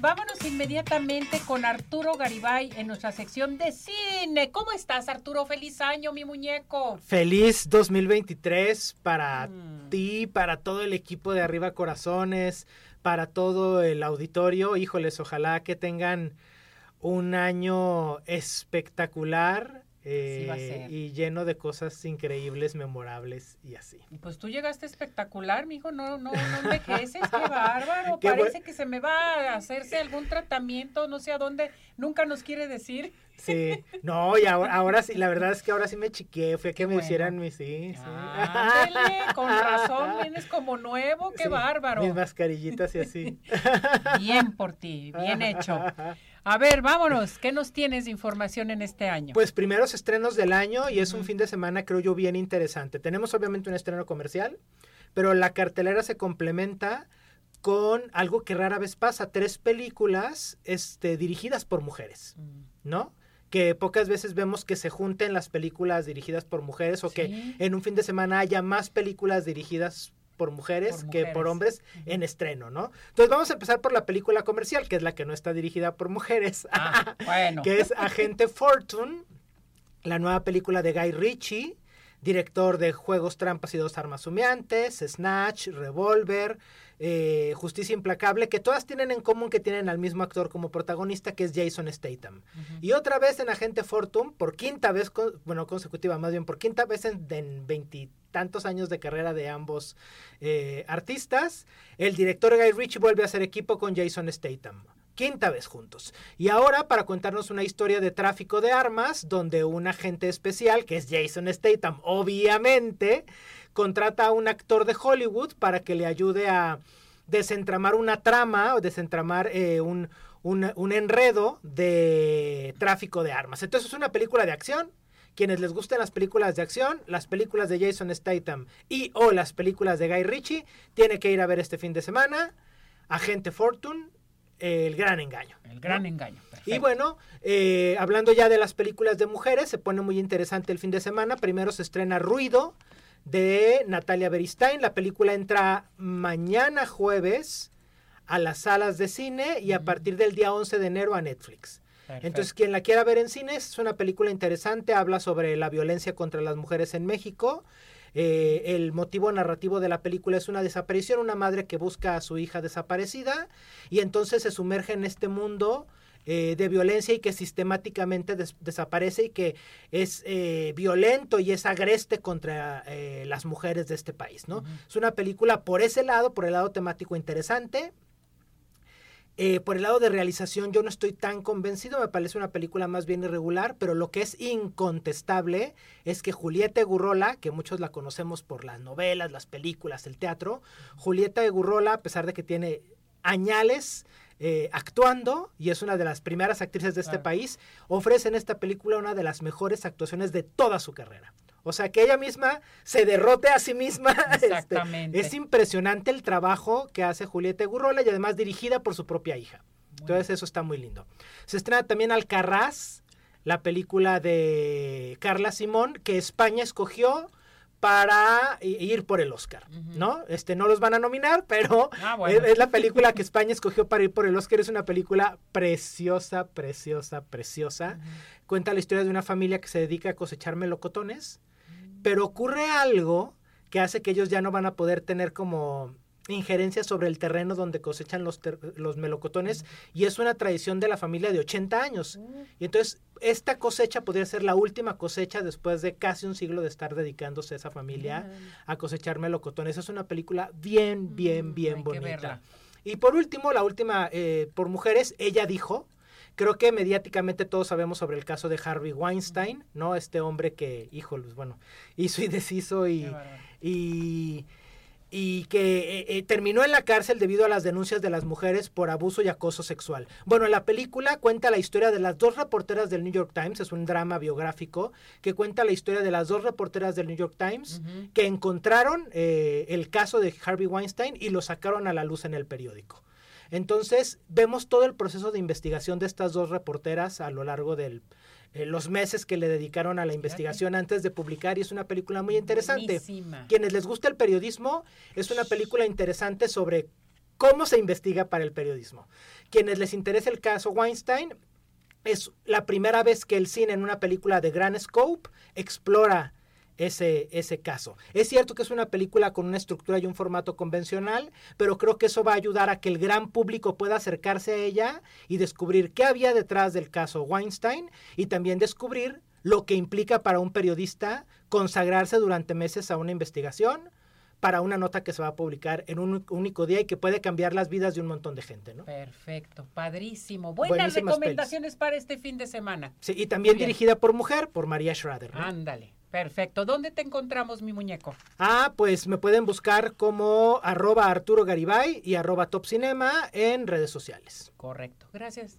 vámonos inmediatamente con Arturo Garibay en nuestra sección de cine. ¿Cómo estás, Arturo? Feliz año, mi muñeco. Feliz 2023 para mm. ti, para todo el equipo de Arriba Corazones, para todo el auditorio. Híjoles, ojalá que tengan un año espectacular eh, y lleno de cosas increíbles, memorables y así. Pues tú llegaste espectacular, mijo, no, no, no envejeces, qué bárbaro. Parece que se me va a hacerse algún tratamiento, no sé a dónde, nunca nos quiere decir. Sí, no, y ahora, sí, la verdad es que ahora sí me chiqué, fue que me hicieran mi, sí, sí. con razón, vienes como nuevo, qué bárbaro. Mis mascarillitas y así. Bien por ti, bien hecho. A ver, vámonos. ¿Qué nos tienes de información en este año? Pues primeros estrenos del año y es un fin de semana, creo yo, bien interesante. Tenemos obviamente un estreno comercial, pero la cartelera se complementa con algo que rara vez pasa, tres películas este, dirigidas por mujeres, mm. ¿no? que pocas veces vemos que se junten las películas dirigidas por mujeres o que en un fin de semana haya más películas dirigidas por mujeres, que por hombres en estreno, ¿no? Entonces vamos a empezar por la película comercial, que es la que no está dirigida por mujeres, ah, bueno. que es Agente Fortune, la nueva película de Guy Ritchie, director de Juegos, Trampas y Dos Armas Humeantes, Snatch, Revolver, eh, Justicia Implacable, que todas tienen en común que tienen al mismo actor como protagonista, que es Jason Statham. Y otra vez en Agente Fortune, por quinta vez, bueno, consecutiva, más bien por quinta vez en, en tantos años de carrera de ambos eh, artistas, el director Guy Ritchie vuelve a hacer equipo con Jason Statham. Quinta vez juntos. Y ahora para contarnos una historia de tráfico de armas, donde un agente especial, que es Jason Statham, obviamente, contrata a un actor de Hollywood para que le ayude a desentramar una trama o desentramar eh, un, un enredo de tráfico de armas. Entonces es una película de acción, quienes les gusten las películas de acción, las películas de Jason Statham y o las películas de Guy Ritchie, tiene que ir a ver este fin de semana Agente Fortune, El Gran Engaño. El Gran Engaño. Y bueno, eh, hablando ya de las películas de mujeres, se pone muy interesante el fin de semana. Primero se estrena Ruido de Natalia Beristain. La película entra mañana jueves a las salas de cine y a partir del día 11 de enero a Netflix. Entonces, quien la quiera ver en cines, es una película interesante, habla sobre la violencia contra las mujeres en México. Eh, el motivo narrativo de la película es una desaparición, una madre que busca a su hija desaparecida y entonces se sumerge en este mundo eh, de violencia y que sistemáticamente desaparece y que es eh, violento y es agreste contra las mujeres de este país, ¿no? Es una película por ese lado, por el lado temático interesante, eh, por el lado de realización yo no estoy tan convencido, me parece una película más bien irregular, pero lo que es incontestable es que Julieta Egurrola, que muchos la conocemos por las novelas, las películas, el teatro, Julieta Egurrola, a pesar de que tiene añales eh, actuando y es una de las primeras actrices de este país, ofrece en esta película una de las mejores actuaciones de toda su carrera. O sea, que ella misma se derrote a sí misma. Este, Exactamente. es impresionante el trabajo que hace Julieta Gurrola y además dirigida por su propia hija. Entonces eso está muy lindo. Se estrena también Alcarraz, la película de Carla Simón, que España escogió para ir por el Oscar, ¿no? Este no los van a nominar, pero ah, es, la película que España escogió para ir por el Oscar. Es una película preciosa, preciosa, preciosa. Cuenta la historia de una familia que se dedica a cosechar melocotones pero ocurre algo que hace que ellos ya no van a poder tener como injerencia sobre el terreno donde cosechan los, los melocotones y es una tradición de la familia de 80 años. Y entonces esta cosecha podría ser la última cosecha después de casi un siglo de estar dedicándose a esa familia a cosechar melocotones. Es una película bien, bien, bien bonita. Y por último, la última eh, por mujeres, ella dijo, Creo que mediáticamente todos sabemos sobre el caso de Harvey Weinstein, ¿no? Este hombre que, híjoles, bueno, hizo y deshizo y, y, y que eh, eh, terminó en la cárcel debido a las denuncias de las mujeres por abuso y acoso sexual. Bueno, la película cuenta la historia de las dos reporteras del New York Times, es un drama biográfico que cuenta la historia de las dos reporteras del New York Times que encontraron eh, el caso de Harvey Weinstein y lo sacaron a la luz en el periódico. Entonces, vemos todo el proceso de investigación de estas dos reporteras a lo largo de eh, los meses que le dedicaron a la investigación antes de publicar y es una película muy interesante. Quienes les gusta el periodismo, es una película interesante sobre cómo se investiga para el periodismo. Quienes les interesa el caso Weinstein, es la primera vez que el cine en una película de gran scope explora ese, ese caso. Es cierto que es una película con una estructura y un formato convencional, pero creo que eso va a ayudar a que el gran público pueda acercarse a ella y descubrir qué había detrás del caso Weinstein y también descubrir lo que implica para un periodista consagrarse durante meses a una investigación para una nota que se va a publicar en un único día y que puede cambiar las vidas de un montón de gente, ¿no? Perfecto, padrísimo. Buenas recomendaciones para este fin de semana. Sí, y también dirigida por mujer, por María Schrader. Ándale. Perfecto. ¿Dónde te encontramos, mi muñeco? Ah, pues me pueden buscar como arroba Arturo Garibay y arroba Top Cinema en redes sociales. Correcto. Gracias.